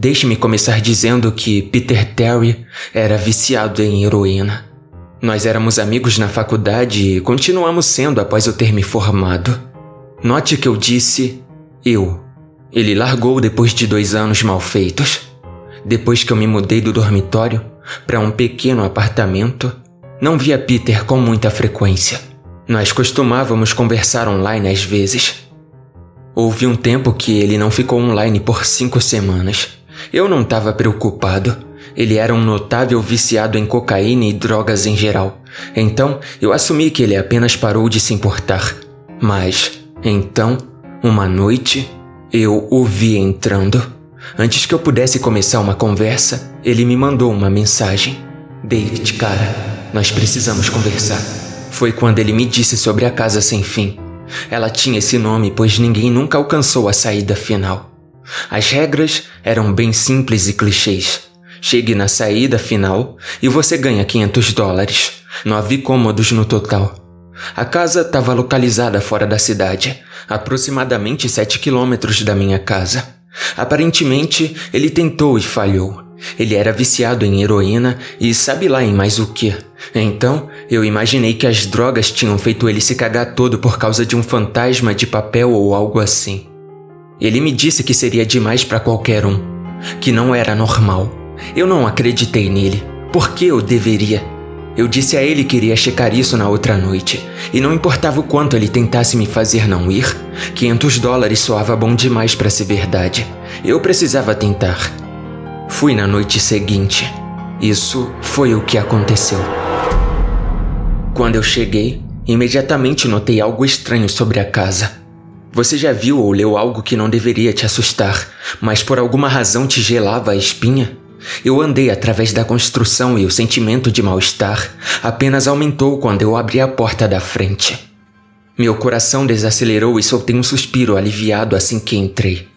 Deixe-me começar dizendo que Peter Terry era viciado em heroína. Nós éramos amigos na faculdade e continuamos sendo após eu ter me formado. Note que eu disse eu. Ele largou depois de dois anos mal feitos. Depois que eu me mudei do dormitório para um pequeno apartamento, não via Peter com muita frequência. Nós costumávamos conversar online às vezes. Houve um tempo que ele não ficou online por cinco semanas. Eu não estava preocupado. Ele era um notável viciado em cocaína e drogas em geral. Então eu assumi que ele apenas parou de se importar. Mas, então, uma noite, eu o vi entrando. Antes que eu pudesse começar uma conversa, ele me mandou uma mensagem. David, cara, nós precisamos conversar. Foi quando ele me disse sobre a casa sem fim. Ela tinha esse nome pois ninguém nunca alcançou a saída final. As regras eram bem simples e clichês. Chegue na saída final e você ganha 500 dólares, nove cômodos no total. A casa estava localizada fora da cidade, aproximadamente 7 quilômetros da minha casa. Aparentemente, ele tentou e falhou. Ele era viciado em heroína e sabe lá em mais o que. Então, eu imaginei que as drogas tinham feito ele se cagar todo por causa de um fantasma de papel ou algo assim. Ele me disse que seria demais para qualquer um, que não era normal. Eu não acreditei nele. Por que eu deveria? Eu disse a ele que iria checar isso na outra noite, e não importava o quanto ele tentasse me fazer não ir, 500 dólares soava bom demais para ser verdade. Eu precisava tentar. Fui na noite seguinte. Isso foi o que aconteceu. Quando eu cheguei, imediatamente notei algo estranho sobre a casa. Você já viu ou leu algo que não deveria te assustar, mas por alguma razão te gelava a espinha? Eu andei através da construção e o sentimento de mal-estar apenas aumentou quando eu abri a porta da frente. Meu coração desacelerou e soltei um suspiro aliviado assim que entrei.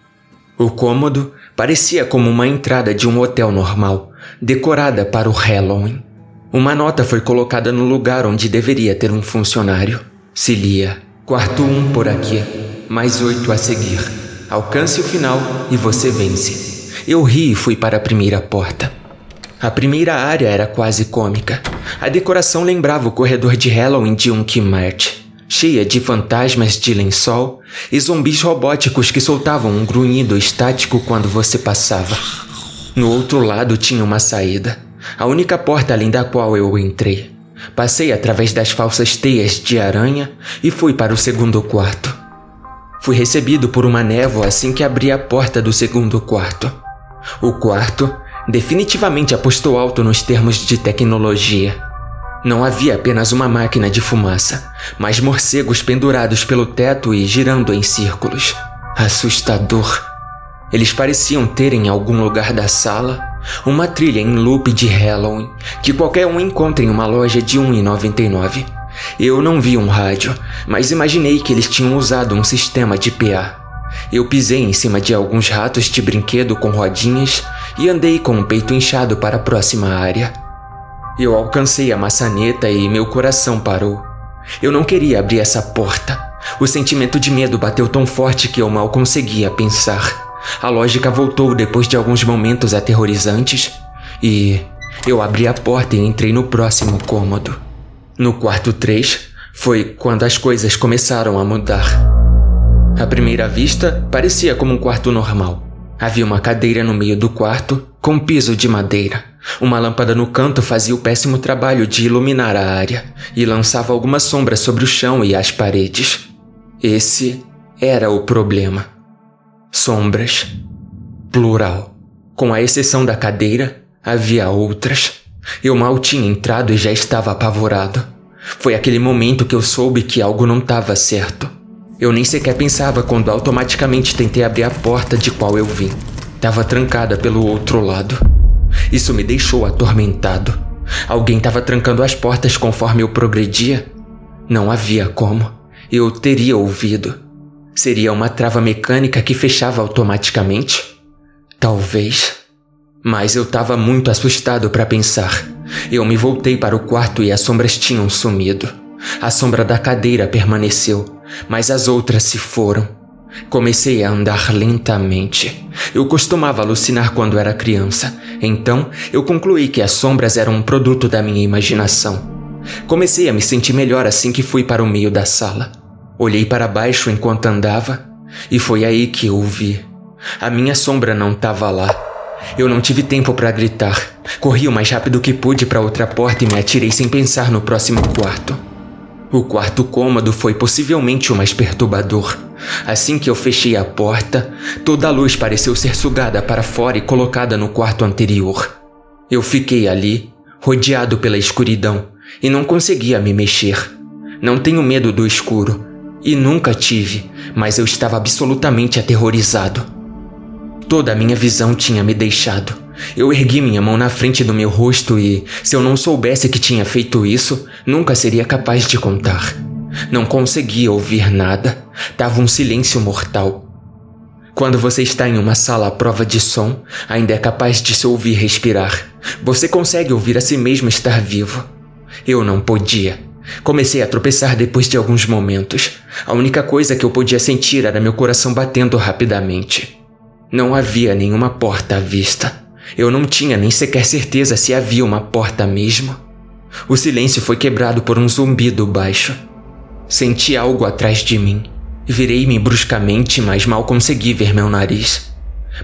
O cômodo parecia como uma entrada de um hotel normal, decorada para o Halloween. Uma nota foi colocada no lugar onde deveria ter um funcionário. Se lia: Quarto 1 um por aqui, mais oito a seguir. Alcance o final e você vence. Eu ri e fui para a primeira porta. A primeira área era quase cômica. A decoração lembrava o corredor de Halloween de um Kmart, cheia de fantasmas de lençol e zumbis robóticos que soltavam um grunhido estático quando você passava. No outro lado tinha uma saída a única porta além da qual eu entrei. Passei através das falsas teias de aranha e fui para o segundo quarto. Fui recebido por uma névoa assim que abri a porta do segundo quarto. O quarto definitivamente apostou alto nos termos de tecnologia. Não havia apenas uma máquina de fumaça, mas morcegos pendurados pelo teto e girando em círculos. Assustador. Eles pareciam ter em algum lugar da sala uma trilha em loop de Halloween que qualquer um encontra em uma loja de 1,99. Eu não vi um rádio, mas imaginei que eles tinham usado um sistema de PA. Eu pisei em cima de alguns ratos de brinquedo com rodinhas e andei com o peito inchado para a próxima área. Eu alcancei a maçaneta e meu coração parou. Eu não queria abrir essa porta. O sentimento de medo bateu tão forte que eu mal conseguia pensar. A lógica voltou depois de alguns momentos aterrorizantes e eu abri a porta e entrei no próximo cômodo. No quarto 3 foi quando as coisas começaram a mudar. À primeira vista, parecia como um quarto normal. Havia uma cadeira no meio do quarto, com piso de madeira. Uma lâmpada no canto fazia o péssimo trabalho de iluminar a área e lançava alguma sombra sobre o chão e as paredes. Esse era o problema. Sombras. Plural. Com a exceção da cadeira, havia outras. Eu mal tinha entrado e já estava apavorado. Foi aquele momento que eu soube que algo não estava certo. Eu nem sequer pensava quando automaticamente tentei abrir a porta de qual eu vim. Estava trancada pelo outro lado. Isso me deixou atormentado. Alguém estava trancando as portas conforme eu progredia? Não havia como. Eu teria ouvido. Seria uma trava mecânica que fechava automaticamente? Talvez. Mas eu estava muito assustado para pensar. Eu me voltei para o quarto e as sombras tinham sumido. A sombra da cadeira permaneceu, mas as outras se foram. Comecei a andar lentamente. Eu costumava alucinar quando era criança, então eu concluí que as sombras eram um produto da minha imaginação. Comecei a me sentir melhor assim que fui para o meio da sala. Olhei para baixo enquanto andava e foi aí que eu vi. A minha sombra não estava lá. Eu não tive tempo para gritar. Corri o mais rápido que pude para outra porta e me atirei sem pensar no próximo quarto. O quarto cômodo foi possivelmente o mais perturbador. Assim que eu fechei a porta, toda a luz pareceu ser sugada para fora e colocada no quarto anterior. Eu fiquei ali, rodeado pela escuridão, e não conseguia me mexer. Não tenho medo do escuro, e nunca tive, mas eu estava absolutamente aterrorizado. Toda a minha visão tinha me deixado. Eu ergui minha mão na frente do meu rosto e, se eu não soubesse que tinha feito isso, nunca seria capaz de contar. Não conseguia ouvir nada. Tava um silêncio mortal. Quando você está em uma sala à prova de som, ainda é capaz de se ouvir respirar. Você consegue ouvir a si mesmo estar vivo. Eu não podia. Comecei a tropeçar depois de alguns momentos. A única coisa que eu podia sentir era meu coração batendo rapidamente. Não havia nenhuma porta à vista. Eu não tinha nem sequer certeza se havia uma porta mesmo. O silêncio foi quebrado por um zumbido baixo. Senti algo atrás de mim. Virei-me bruscamente, mas mal consegui ver meu nariz.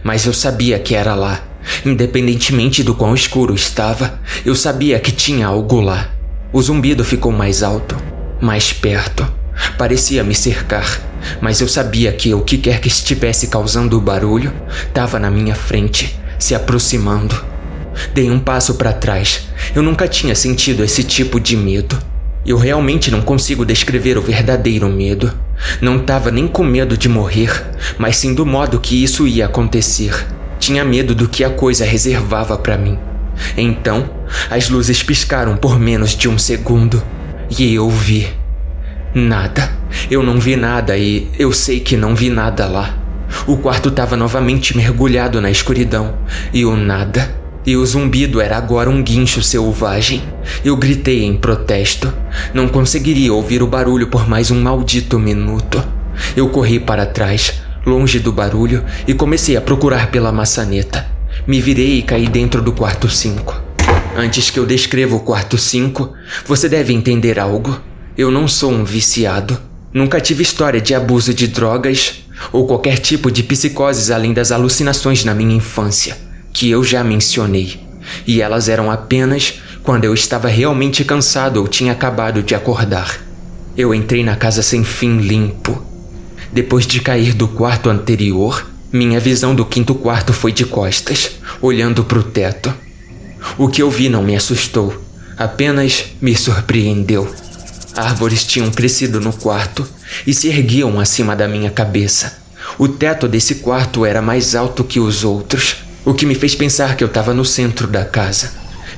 Mas eu sabia que era lá. Independentemente do quão escuro estava, eu sabia que tinha algo lá. O zumbido ficou mais alto, mais perto. Parecia me cercar, mas eu sabia que o que quer que estivesse causando o barulho estava na minha frente, se aproximando. Dei um passo para trás. Eu nunca tinha sentido esse tipo de medo. Eu realmente não consigo descrever o verdadeiro medo. Não estava nem com medo de morrer, mas sim do modo que isso ia acontecer. Tinha medo do que a coisa reservava para mim. Então, as luzes piscaram por menos de um segundo e eu vi. Nada. Eu não vi nada e eu sei que não vi nada lá. O quarto estava novamente mergulhado na escuridão e o nada. E o zumbido era agora um guincho selvagem. Eu gritei em protesto. Não conseguiria ouvir o barulho por mais um maldito minuto. Eu corri para trás, longe do barulho, e comecei a procurar pela maçaneta. Me virei e caí dentro do quarto 5. Antes que eu descreva o quarto 5, você deve entender algo. Eu não sou um viciado. Nunca tive história de abuso de drogas ou qualquer tipo de psicoses além das alucinações na minha infância, que eu já mencionei. E elas eram apenas quando eu estava realmente cansado ou tinha acabado de acordar. Eu entrei na casa sem fim limpo. Depois de cair do quarto anterior, minha visão do quinto quarto foi de costas, olhando para o teto. O que eu vi não me assustou, apenas me surpreendeu. Árvores tinham crescido no quarto e se erguiam acima da minha cabeça. O teto desse quarto era mais alto que os outros, o que me fez pensar que eu estava no centro da casa.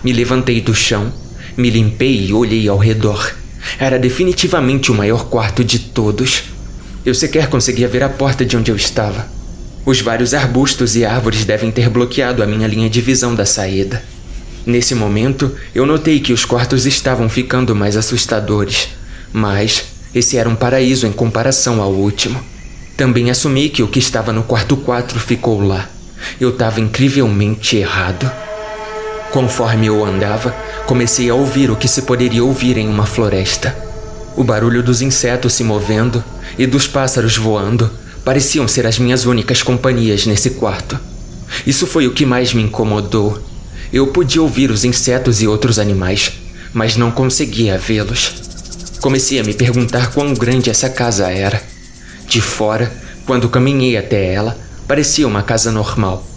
Me levantei do chão, me limpei e olhei ao redor. Era definitivamente o maior quarto de todos. Eu sequer conseguia ver a porta de onde eu estava. Os vários arbustos e árvores devem ter bloqueado a minha linha de visão da saída. Nesse momento, eu notei que os quartos estavam ficando mais assustadores, mas esse era um paraíso em comparação ao último. Também assumi que o que estava no quarto 4 ficou lá. Eu estava incrivelmente errado. Conforme eu andava, comecei a ouvir o que se poderia ouvir em uma floresta. O barulho dos insetos se movendo e dos pássaros voando pareciam ser as minhas únicas companhias nesse quarto. Isso foi o que mais me incomodou eu podia ouvir os insetos e outros animais, mas não conseguia vê-los. Comecei a me perguntar quão grande essa casa era. De fora, quando caminhei até ela, parecia uma casa normal.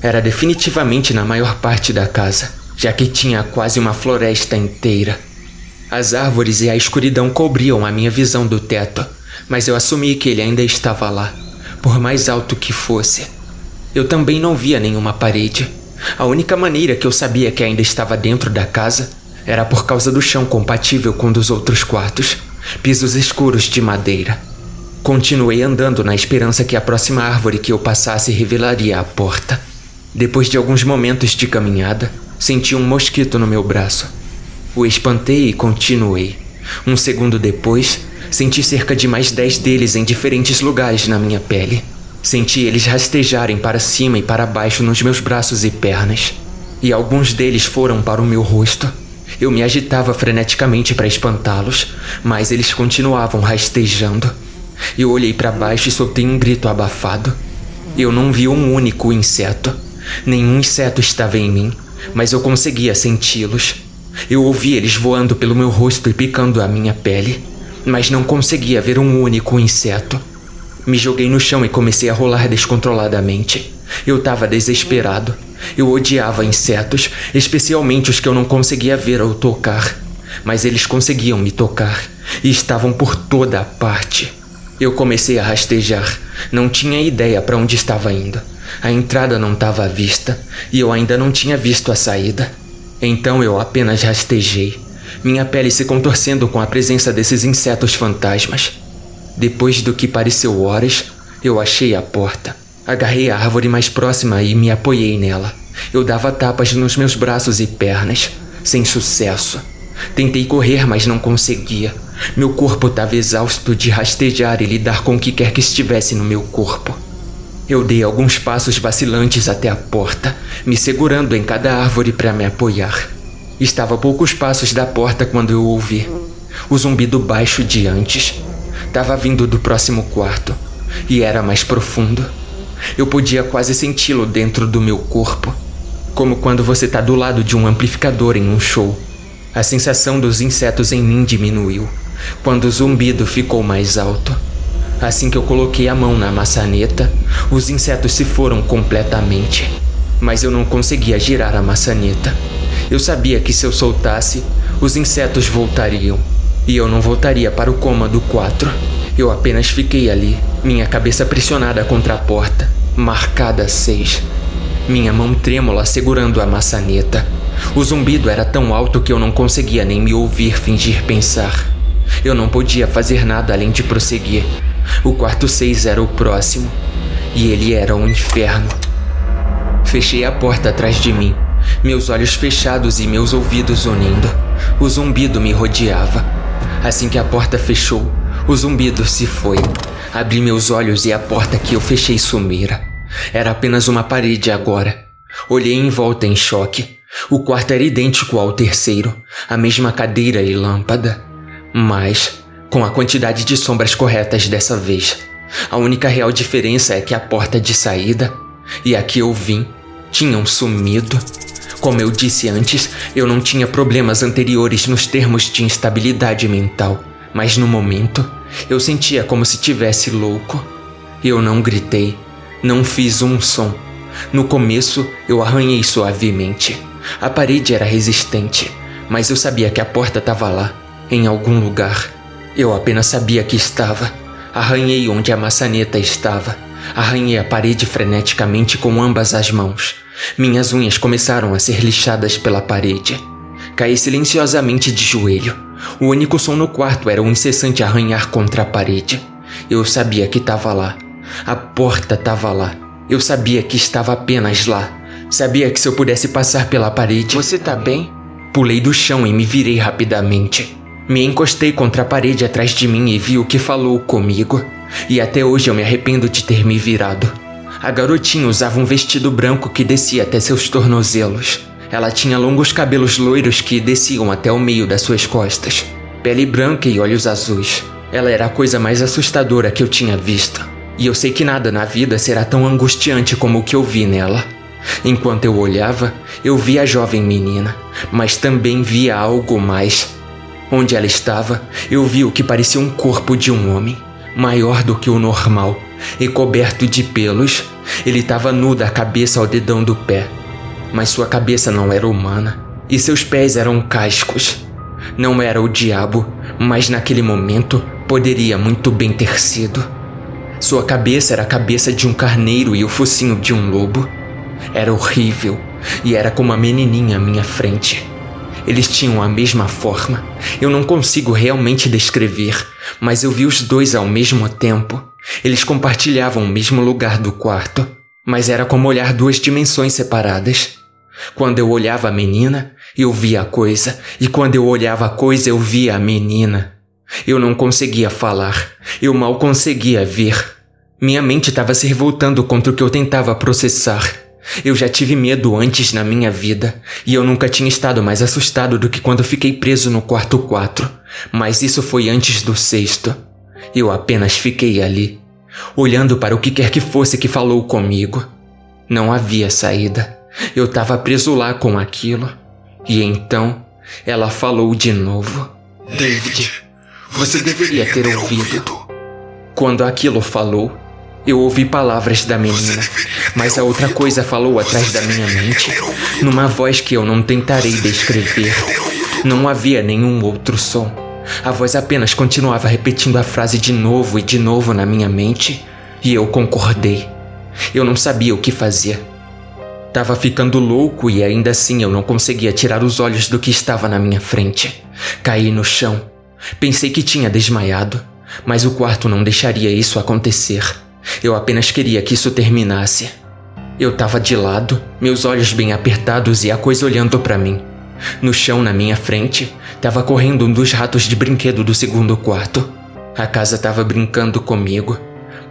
Era definitivamente na maior parte da casa, já que tinha quase uma floresta inteira. As árvores e a escuridão cobriam a minha visão do teto, mas eu assumi que ele ainda estava lá, por mais alto que fosse. Eu também não via nenhuma parede. A única maneira que eu sabia que ainda estava dentro da casa era por causa do chão compatível com dos outros quartos, pisos escuros de madeira. Continuei andando na esperança que a próxima árvore que eu passasse revelaria a porta. Depois de alguns momentos de caminhada, senti um mosquito no meu braço. O espantei e continuei. Um segundo depois, Senti cerca de mais dez deles em diferentes lugares na minha pele. Senti eles rastejarem para cima e para baixo nos meus braços e pernas. E alguns deles foram para o meu rosto. Eu me agitava freneticamente para espantá-los, mas eles continuavam rastejando. Eu olhei para baixo e soltei um grito abafado. Eu não vi um único inseto. Nenhum inseto estava em mim, mas eu conseguia senti-los. Eu ouvi eles voando pelo meu rosto e picando a minha pele, mas não conseguia ver um único inseto. Me joguei no chão e comecei a rolar descontroladamente. Eu estava desesperado. Eu odiava insetos, especialmente os que eu não conseguia ver ou tocar. Mas eles conseguiam me tocar e estavam por toda a parte. Eu comecei a rastejar. Não tinha ideia para onde estava indo. A entrada não estava à vista e eu ainda não tinha visto a saída. Então eu apenas rastejei, minha pele se contorcendo com a presença desses insetos fantasmas. Depois do que pareceu horas, eu achei a porta. Agarrei a árvore mais próxima e me apoiei nela. Eu dava tapas nos meus braços e pernas, sem sucesso. Tentei correr, mas não conseguia. Meu corpo estava exausto de rastejar e lidar com o que quer que estivesse no meu corpo. Eu dei alguns passos vacilantes até a porta, me segurando em cada árvore para me apoiar. Estava a poucos passos da porta quando eu ouvi o zumbido baixo de antes. Estava vindo do próximo quarto e era mais profundo. Eu podia quase senti-lo dentro do meu corpo, como quando você está do lado de um amplificador em um show. A sensação dos insetos em mim diminuiu quando o zumbido ficou mais alto. Assim que eu coloquei a mão na maçaneta, os insetos se foram completamente. Mas eu não conseguia girar a maçaneta. Eu sabia que se eu soltasse, os insetos voltariam. E eu não voltaria para o cômodo 4. Eu apenas fiquei ali, minha cabeça pressionada contra a porta, marcada 6. Minha mão trêmula segurando a maçaneta. O zumbido era tão alto que eu não conseguia nem me ouvir fingir pensar. Eu não podia fazer nada além de prosseguir. O quarto 6 era o próximo, e ele era um inferno. Fechei a porta atrás de mim, meus olhos fechados e meus ouvidos unindo. O zumbido me rodeava. Assim que a porta fechou, o zumbido se foi. Abri meus olhos e a porta que eu fechei sumira. Era apenas uma parede agora. Olhei em volta em choque. O quarto era idêntico ao terceiro, a mesma cadeira e lâmpada. Mas com a quantidade de sombras corretas dessa vez. A única real diferença é que a porta de saída e a que eu vim tinham sumido. Como eu disse antes, eu não tinha problemas anteriores nos termos de instabilidade mental, mas no momento eu sentia como se tivesse louco. Eu não gritei, não fiz um som. No começo eu arranhei suavemente. A parede era resistente, mas eu sabia que a porta estava lá, em algum lugar. Eu apenas sabia que estava. Arranhei onde a maçaneta estava. Arranhei a parede freneticamente com ambas as mãos. Minhas unhas começaram a ser lixadas pela parede. Caí silenciosamente de joelho. O único som no quarto era um incessante arranhar contra a parede. Eu sabia que estava lá. A porta estava lá. Eu sabia que estava apenas lá. Sabia que se eu pudesse passar pela parede. Você tá bem? Pulei do chão e me virei rapidamente. Me encostei contra a parede atrás de mim e vi o que falou comigo. E até hoje eu me arrependo de ter me virado. A garotinha usava um vestido branco que descia até seus tornozelos. Ela tinha longos cabelos loiros que desciam até o meio das suas costas, pele branca e olhos azuis. Ela era a coisa mais assustadora que eu tinha visto. E eu sei que nada na vida será tão angustiante como o que eu vi nela. Enquanto eu olhava, eu via a jovem menina, mas também via algo mais. Onde ela estava, eu vi o que parecia um corpo de um homem, maior do que o normal e coberto de pelos. Ele estava nu da cabeça ao dedão do pé, mas sua cabeça não era humana e seus pés eram cascos. Não era o diabo, mas naquele momento poderia muito bem ter sido. Sua cabeça era a cabeça de um carneiro e o focinho de um lobo. Era horrível e era como a menininha à minha frente. Eles tinham a mesma forma. Eu não consigo realmente descrever, mas eu vi os dois ao mesmo tempo. Eles compartilhavam o mesmo lugar do quarto, mas era como olhar duas dimensões separadas. Quando eu olhava a menina, eu via a coisa, e quando eu olhava a coisa, eu via a menina. Eu não conseguia falar. Eu mal conseguia ver. Minha mente estava se revoltando contra o que eu tentava processar. Eu já tive medo antes na minha vida, e eu nunca tinha estado mais assustado do que quando fiquei preso no quarto 4. Mas isso foi antes do sexto. Eu apenas fiquei ali, olhando para o que quer que fosse que falou comigo. Não havia saída. Eu estava preso lá com aquilo. E então, ela falou de novo. David, você deveria ter ouvido. Quando aquilo falou, eu ouvi palavras da menina, mas a outra coisa falou atrás da minha mente, numa voz que eu não tentarei descrever. Não havia nenhum outro som. A voz apenas continuava repetindo a frase de novo e de novo na minha mente, e eu concordei. Eu não sabia o que fazer. Tava ficando louco e ainda assim eu não conseguia tirar os olhos do que estava na minha frente. Caí no chão. Pensei que tinha desmaiado, mas o quarto não deixaria isso acontecer. Eu apenas queria que isso terminasse. Eu tava de lado, meus olhos bem apertados e a coisa olhando para mim. No chão na minha frente, tava correndo um dos ratos de brinquedo do segundo quarto. A casa tava brincando comigo,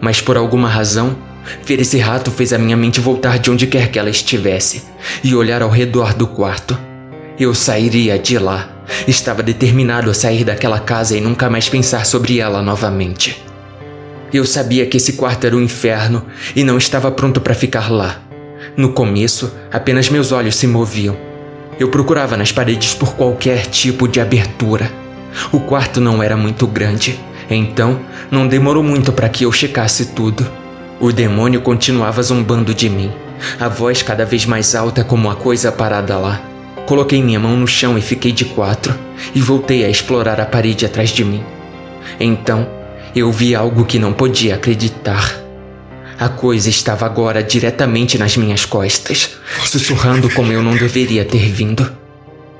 mas por alguma razão, ver esse rato fez a minha mente voltar de onde quer que ela estivesse e olhar ao redor do quarto. Eu sairia de lá. Estava determinado a sair daquela casa e nunca mais pensar sobre ela novamente. Eu sabia que esse quarto era um inferno e não estava pronto para ficar lá. No começo, apenas meus olhos se moviam. Eu procurava nas paredes por qualquer tipo de abertura. O quarto não era muito grande, então não demorou muito para que eu checasse tudo. O demônio continuava zombando de mim, a voz cada vez mais alta como a coisa parada lá. Coloquei minha mão no chão e fiquei de quatro, e voltei a explorar a parede atrás de mim. Então, eu vi algo que não podia acreditar. A coisa estava agora diretamente nas minhas costas, sussurrando como eu não deveria ter vindo.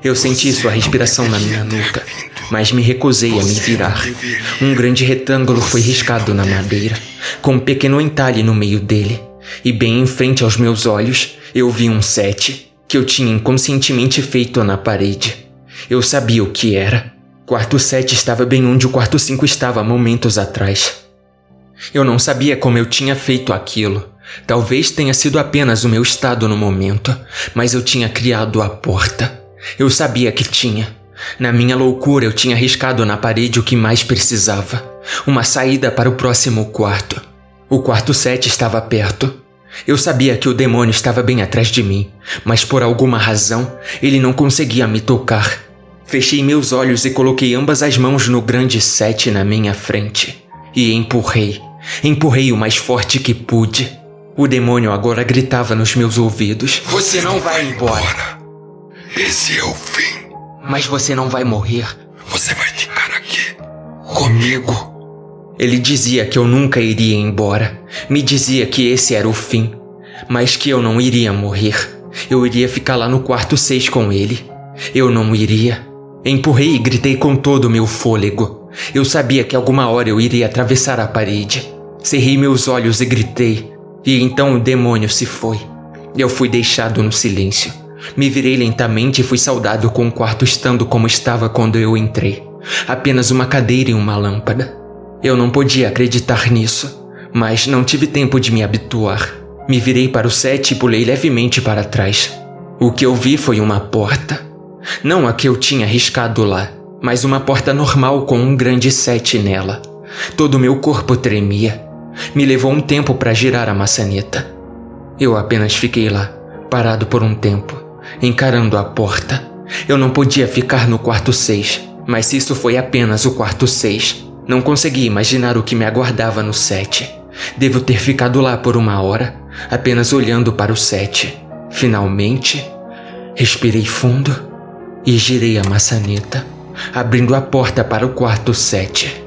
Eu senti sua respiração na minha nuca, mas me recusei a me virar. Um grande retângulo foi riscado na madeira, com um pequeno entalhe no meio dele, e bem em frente aos meus olhos eu vi um sete que eu tinha inconscientemente feito na parede. Eu sabia o que era. Quarto 7 estava bem onde o quarto 5 estava momentos atrás. Eu não sabia como eu tinha feito aquilo. Talvez tenha sido apenas o meu estado no momento, mas eu tinha criado a porta. Eu sabia que tinha. Na minha loucura, eu tinha riscado na parede o que mais precisava: uma saída para o próximo quarto. O quarto 7 estava perto. Eu sabia que o demônio estava bem atrás de mim, mas por alguma razão ele não conseguia me tocar. Fechei meus olhos e coloquei ambas as mãos no grande sete na minha frente. E empurrei. Empurrei o mais forte que pude. O demônio agora gritava nos meus ouvidos: Você não vai embora. Esse é o fim. Mas você não vai morrer. Você vai ficar aqui. Comigo. Ele dizia que eu nunca iria embora. Me dizia que esse era o fim. Mas que eu não iria morrer. Eu iria ficar lá no quarto seis com ele. Eu não iria. Empurrei e gritei com todo o meu fôlego. Eu sabia que alguma hora eu iria atravessar a parede. Cerrei meus olhos e gritei. E então o demônio se foi. Eu fui deixado no silêncio. Me virei lentamente e fui saudado com o quarto estando como estava quando eu entrei. Apenas uma cadeira e uma lâmpada. Eu não podia acreditar nisso, mas não tive tempo de me habituar. Me virei para o set e pulei levemente para trás. O que eu vi foi uma porta. Não a que eu tinha riscado lá, mas uma porta normal com um grande sete nela. Todo meu corpo tremia. Me levou um tempo para girar a maçaneta. Eu apenas fiquei lá, parado por um tempo, encarando a porta. Eu não podia ficar no quarto seis, mas isso foi apenas o quarto seis. Não consegui imaginar o que me aguardava no sete. Devo ter ficado lá por uma hora, apenas olhando para o sete. Finalmente, respirei fundo e girei a maçaneta, abrindo a porta para o quarto 7.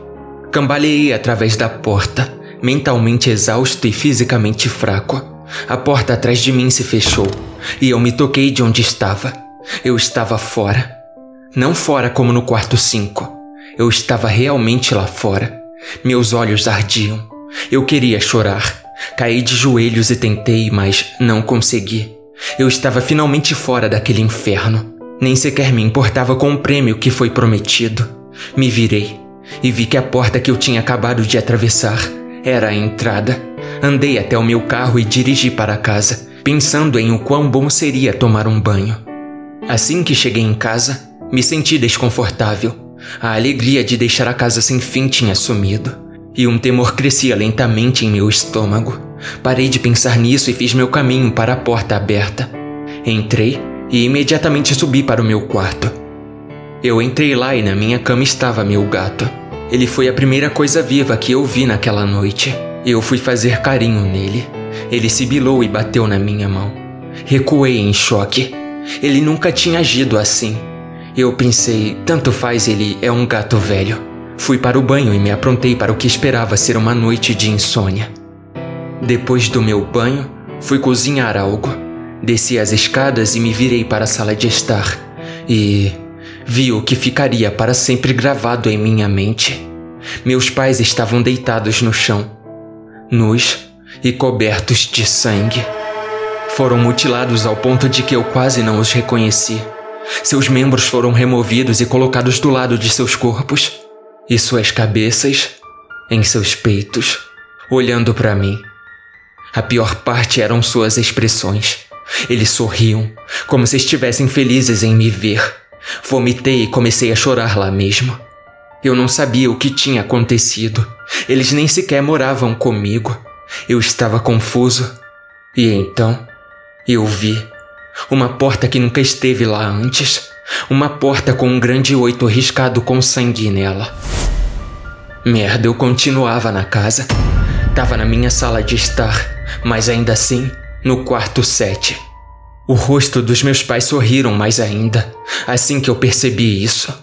Cambaleei através da porta, mentalmente exausto e fisicamente fraco. A porta atrás de mim se fechou e eu me toquei de onde estava. Eu estava fora. Não fora como no quarto 5. Eu estava realmente lá fora. Meus olhos ardiam. Eu queria chorar. Caí de joelhos e tentei, mas não consegui. Eu estava finalmente fora daquele inferno. Nem sequer me importava com o prêmio que foi prometido. Me virei. e vi que a porta que eu tinha acabado de atravessar era a entrada. Andei até o meu carro e dirigi para casa, pensando em o quão bom seria tomar um banho. Assim que cheguei em casa, me senti desconfortável. A alegria de deixar a casa sem fim tinha sumido, e um temor crescia lentamente em meu estômago. Parei de pensar nisso e fiz meu caminho para a porta aberta. Entrei e imediatamente subi para o meu quarto. Eu entrei lá e na minha cama estava meu gato. Ele foi a primeira coisa viva que eu vi naquela noite. Eu fui fazer carinho nele. Ele sibilou e bateu na minha mão. Recuei em choque. Ele nunca tinha agido assim. Eu pensei, tanto faz, ele é um gato velho. Fui para o banho e me aprontei para o que esperava ser uma noite de insônia. Depois do meu banho, fui cozinhar algo. Desci as escadas e me virei para a sala de estar. E vi o que ficaria para sempre gravado em minha mente. Meus pais estavam deitados no chão, nus e cobertos de sangue. Foram mutilados ao ponto de que eu quase não os reconheci. Seus membros foram removidos e colocados do lado de seus corpos, e suas cabeças em seus peitos, olhando para mim. A pior parte eram suas expressões. Eles sorriam, como se estivessem felizes em me ver. Vomitei e comecei a chorar lá mesmo. Eu não sabia o que tinha acontecido. Eles nem sequer moravam comigo. Eu estava confuso. E então, eu vi uma porta que nunca esteve lá antes. Uma porta com um grande oito riscado com sangue nela. Merda, eu continuava na casa. Tava na minha sala de estar, mas ainda assim, no quarto sete. O rosto dos meus pais sorriram mais ainda, assim que eu percebi isso.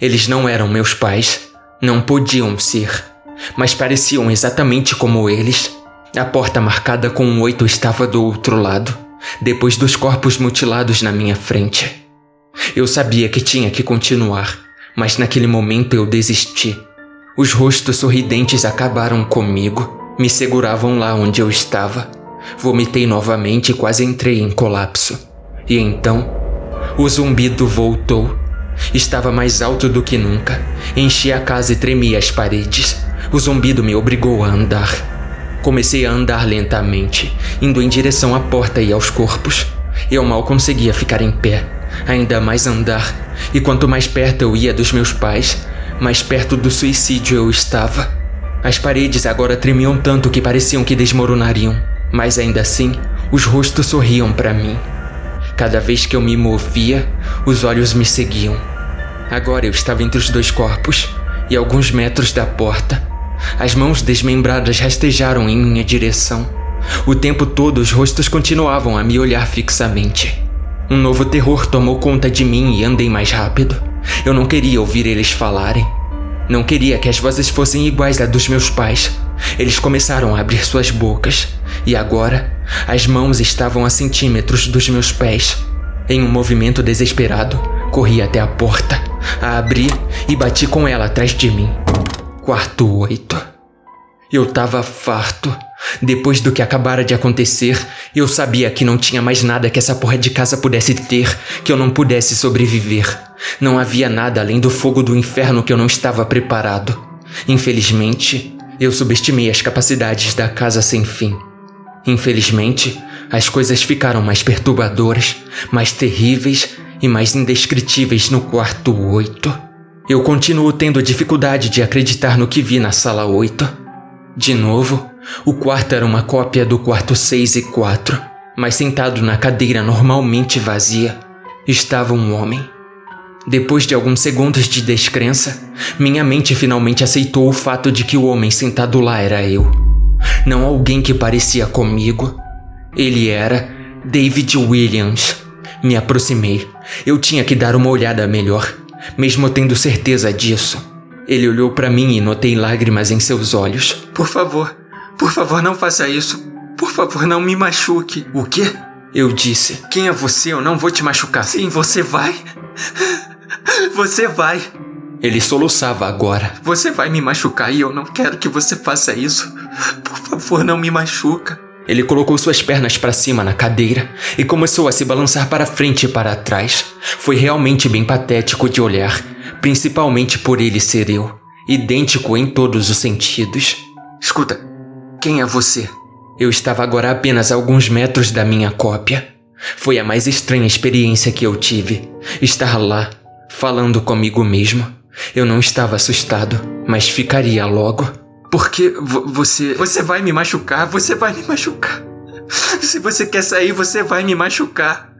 Eles não eram meus pais, não podiam ser, mas pareciam exatamente como eles. A porta marcada com um oito estava do outro lado, depois dos corpos mutilados na minha frente. Eu sabia que tinha que continuar, mas naquele momento eu desisti. Os rostos sorridentes acabaram comigo, me seguravam lá onde eu estava. Vomitei novamente e quase entrei em colapso. E então, o zumbido voltou. Estava mais alto do que nunca. Enchia a casa e tremia as paredes. O zumbido me obrigou a andar. Comecei a andar lentamente, indo em direção à porta e aos corpos. Eu mal conseguia ficar em pé, ainda mais andar, e quanto mais perto eu ia dos meus pais, mais perto do suicídio eu estava. As paredes agora tremiam tanto que pareciam que desmoronariam, mas ainda assim, os rostos sorriam para mim. Cada vez que eu me movia, os olhos me seguiam. Agora eu estava entre os dois corpos e alguns metros da porta. As mãos desmembradas rastejaram em minha direção. O tempo todo os rostos continuavam a me olhar fixamente. Um novo terror tomou conta de mim e andei mais rápido. Eu não queria ouvir eles falarem. Não queria que as vozes fossem iguais à dos meus pais. Eles começaram a abrir suas bocas, e agora as mãos estavam a centímetros dos meus pés. Em um movimento desesperado, corri até a porta, a abri e bati com ela atrás de mim. Quarto 8. Eu tava farto. Depois do que acabara de acontecer, eu sabia que não tinha mais nada que essa porra de casa pudesse ter que eu não pudesse sobreviver. Não havia nada além do fogo do inferno que eu não estava preparado. Infelizmente, eu subestimei as capacidades da casa sem fim. Infelizmente, as coisas ficaram mais perturbadoras, mais terríveis e mais indescritíveis no quarto 8. Eu continuo tendo dificuldade de acreditar no que vi na sala 8. De novo, o quarto era uma cópia do quarto 6 e 4, mas sentado na cadeira normalmente vazia estava um homem. Depois de alguns segundos de descrença, minha mente finalmente aceitou o fato de que o homem sentado lá era eu. Não alguém que parecia comigo. Ele era David Williams. Me aproximei. Eu tinha que dar uma olhada melhor mesmo tendo certeza disso. Ele olhou para mim e notei lágrimas em seus olhos. Por favor, por favor, não faça isso. Por favor, não me machuque. O quê? Eu disse. Quem é você? Eu não vou te machucar. Sim, você vai. Você vai. Ele soluçava agora. Você vai me machucar e eu não quero que você faça isso. Por favor, não me machuca. Ele colocou suas pernas para cima na cadeira e começou a se balançar para frente e para trás. Foi realmente bem patético de olhar, principalmente por ele ser eu. idêntico em todos os sentidos. Escuta, quem é você? Eu estava agora a apenas alguns metros da minha cópia. Foi a mais estranha experiência que eu tive. Estar lá, falando comigo mesmo. Eu não estava assustado, mas ficaria logo. Porque você. Você vai me machucar, você vai me machucar. Se você quer sair, você vai me machucar.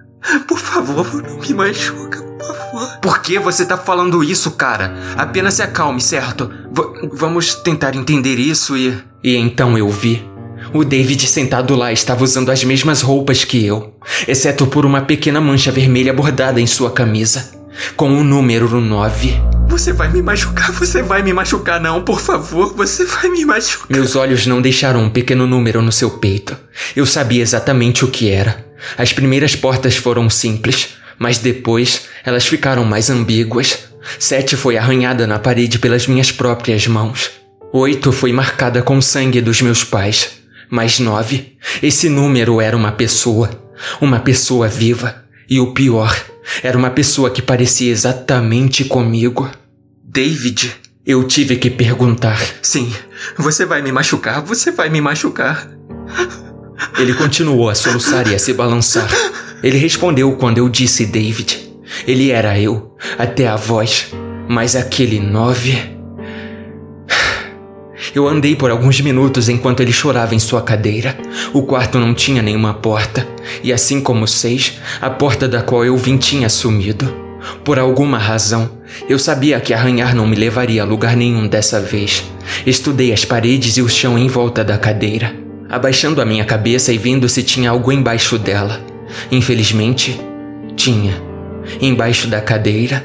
Por favor, não me machuca, por favor. Por que você tá falando isso, cara? Apenas se acalme, certo? V vamos tentar entender isso e. E então eu vi. O David sentado lá estava usando as mesmas roupas que eu, exceto por uma pequena mancha vermelha bordada em sua camisa, com o número 9. Você vai me machucar, você vai me machucar, não, por favor, você vai me machucar. Meus olhos não deixaram um pequeno número no seu peito. Eu sabia exatamente o que era. As primeiras portas foram simples, mas depois elas ficaram mais ambíguas. Sete foi arranhada na parede pelas minhas próprias mãos. Oito foi marcada com o sangue dos meus pais. Mas nove, esse número era uma pessoa. Uma pessoa viva. E o pior, era uma pessoa que parecia exatamente comigo. David, eu tive que perguntar. Sim, você vai me machucar, você vai me machucar. Ele continuou a soluçar e a se balançar. Ele respondeu quando eu disse David. Ele era eu, até a voz, mas aquele nove. Eu andei por alguns minutos enquanto ele chorava em sua cadeira. O quarto não tinha nenhuma porta, e assim como seis, a porta da qual eu vim tinha sumido. Por alguma razão, eu sabia que arranhar não me levaria a lugar nenhum dessa vez. Estudei as paredes e o chão em volta da cadeira abaixando a minha cabeça e vendo se tinha algo embaixo dela. Infelizmente, tinha. Embaixo da cadeira,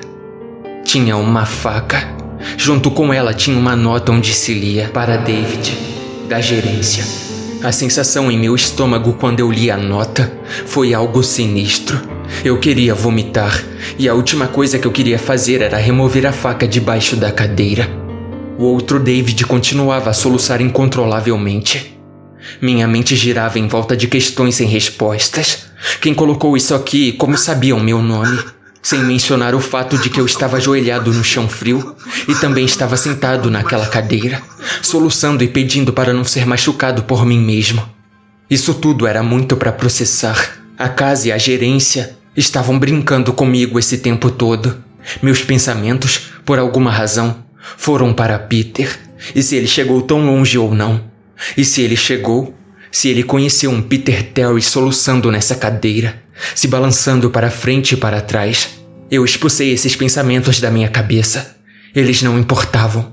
tinha uma faca. Junto com ela tinha uma nota onde se lia para David, da gerência. A sensação em meu estômago quando eu li a nota foi algo sinistro. Eu queria vomitar e a última coisa que eu queria fazer era remover a faca debaixo da cadeira. O outro David continuava a soluçar incontrolavelmente. Minha mente girava em volta de questões sem respostas. Quem colocou isso aqui como sabia o meu nome? Sem mencionar o fato de que eu estava ajoelhado no chão frio e também estava sentado naquela cadeira, soluçando e pedindo para não ser machucado por mim mesmo. Isso tudo era muito para processar. A casa e a gerência estavam brincando comigo esse tempo todo. Meus pensamentos, por alguma razão, foram para Peter, e se ele chegou tão longe ou não. E se ele chegou, se ele conheceu um Peter Terry soluçando nessa cadeira, se balançando para frente e para trás, eu expulsei esses pensamentos da minha cabeça. Eles não importavam.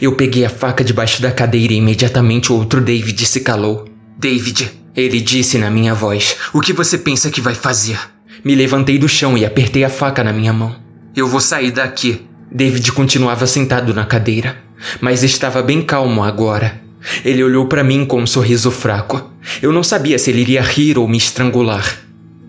Eu peguei a faca debaixo da cadeira e imediatamente o outro David se calou. David, ele disse na minha voz: O que você pensa que vai fazer? Me levantei do chão e apertei a faca na minha mão. Eu vou sair daqui. David continuava sentado na cadeira, mas estava bem calmo agora. Ele olhou para mim com um sorriso fraco. Eu não sabia se ele iria rir ou me estrangular.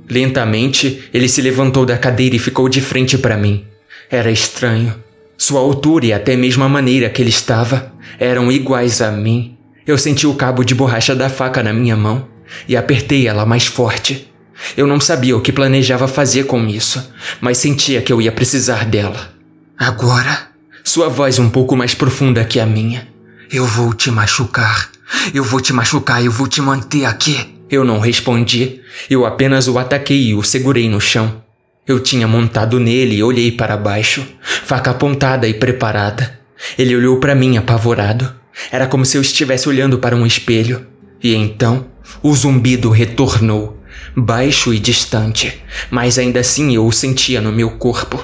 Lentamente, ele se levantou da cadeira e ficou de frente para mim. Era estranho. Sua altura e até mesmo a maneira que ele estava eram iguais a mim. Eu senti o cabo de borracha da faca na minha mão e apertei ela mais forte. Eu não sabia o que planejava fazer com isso, mas sentia que eu ia precisar dela. Agora? Sua voz um pouco mais profunda que a minha. Eu vou te machucar. Eu vou te machucar, eu vou te manter aqui. Eu não respondi. Eu apenas o ataquei e o segurei no chão. Eu tinha montado nele e olhei para baixo, faca apontada e preparada. Ele olhou para mim apavorado. Era como se eu estivesse olhando para um espelho. E então, o zumbido retornou, baixo e distante, mas ainda assim eu o sentia no meu corpo.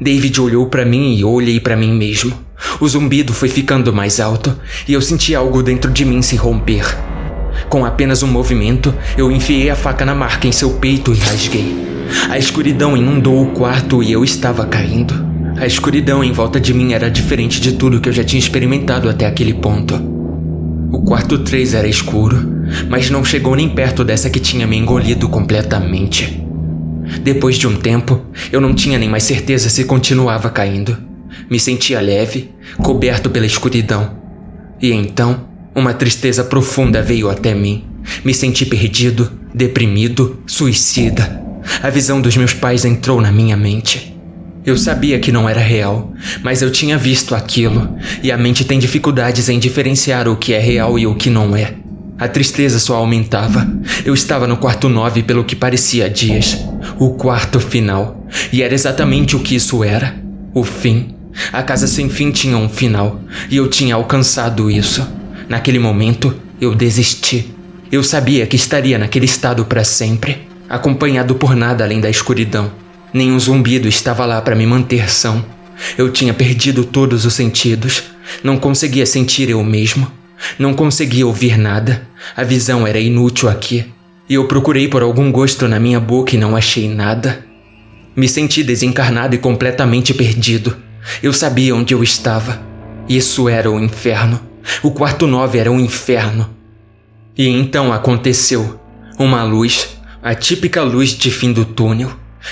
David olhou para mim e olhei para mim mesmo. O zumbido foi ficando mais alto e eu senti algo dentro de mim se romper. Com apenas um movimento, eu enfiei a faca na marca em seu peito e rasguei. A escuridão inundou o quarto e eu estava caindo. A escuridão em volta de mim era diferente de tudo que eu já tinha experimentado até aquele ponto. O quarto 3 era escuro, mas não chegou nem perto dessa que tinha me engolido completamente. Depois de um tempo, eu não tinha nem mais certeza se continuava caindo. Me sentia leve, coberto pela escuridão. E então, uma tristeza profunda veio até mim. Me senti perdido, deprimido, suicida. A visão dos meus pais entrou na minha mente. Eu sabia que não era real, mas eu tinha visto aquilo, e a mente tem dificuldades em diferenciar o que é real e o que não é. A tristeza só aumentava. Eu estava no quarto nove pelo que parecia dias. O quarto final. E era exatamente o que isso era. O fim. A casa sem fim tinha um final, e eu tinha alcançado isso. Naquele momento, eu desisti. Eu sabia que estaria naquele estado para sempre, acompanhado por nada além da escuridão. Nenhum zumbido estava lá para me manter são. Eu tinha perdido todos os sentidos. Não conseguia sentir eu mesmo. Não conseguia ouvir nada. A visão era inútil aqui. E eu procurei por algum gosto na minha boca e não achei nada. Me senti desencarnado e completamente perdido. Eu sabia onde eu estava. Isso era o inferno. O quarto nove era o inferno. E então aconteceu. Uma luz, a típica luz de fim do túnel.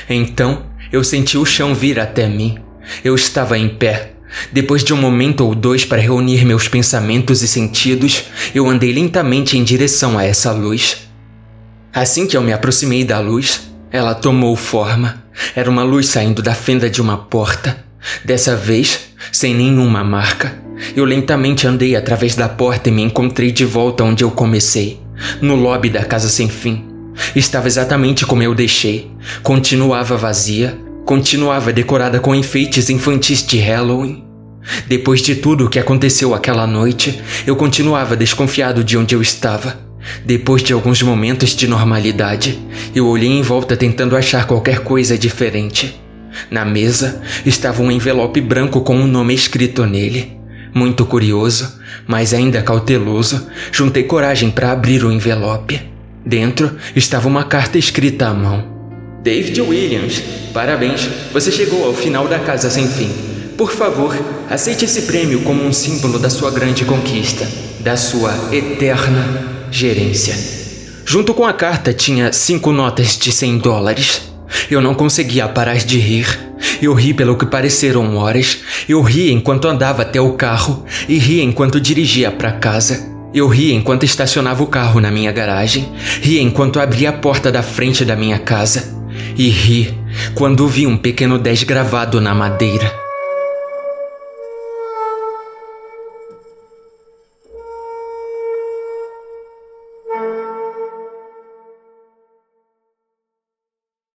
Então eu senti o chão vir até mim. Eu estava em pé. Depois de um momento ou dois para reunir meus pensamentos e sentidos, eu andei lentamente em direção a essa luz. Assim que eu me aproximei da luz, ela tomou forma. Era uma luz saindo da fenda de uma porta. Dessa vez, sem nenhuma marca. Eu lentamente andei através da porta e me encontrei de volta onde eu comecei, no lobby da casa sem fim. Estava exatamente como eu deixei. Continuava vazia, continuava decorada com enfeites infantis de Halloween. Depois de tudo o que aconteceu aquela noite, eu continuava desconfiado de onde eu estava. Depois de alguns momentos de normalidade, eu olhei em volta tentando achar qualquer coisa diferente. Na mesa estava um envelope branco com um nome escrito nele. Muito curioso, mas ainda cauteloso, juntei coragem para abrir o envelope. Dentro estava uma carta escrita à mão. David Williams, parabéns, você chegou ao final da Casa Sem Fim. Por favor, aceite esse prêmio como um símbolo da sua grande conquista, da sua eterna gerência. Junto com a carta tinha cinco notas de 100 dólares. Eu não conseguia parar de rir. Eu ri pelo que pareceram horas. Eu ri enquanto andava até o carro e ri enquanto dirigia para casa. Eu ri enquanto estacionava o carro na minha garagem, ri enquanto abria a porta da frente da minha casa e ri quando vi um pequeno 10 gravado na madeira.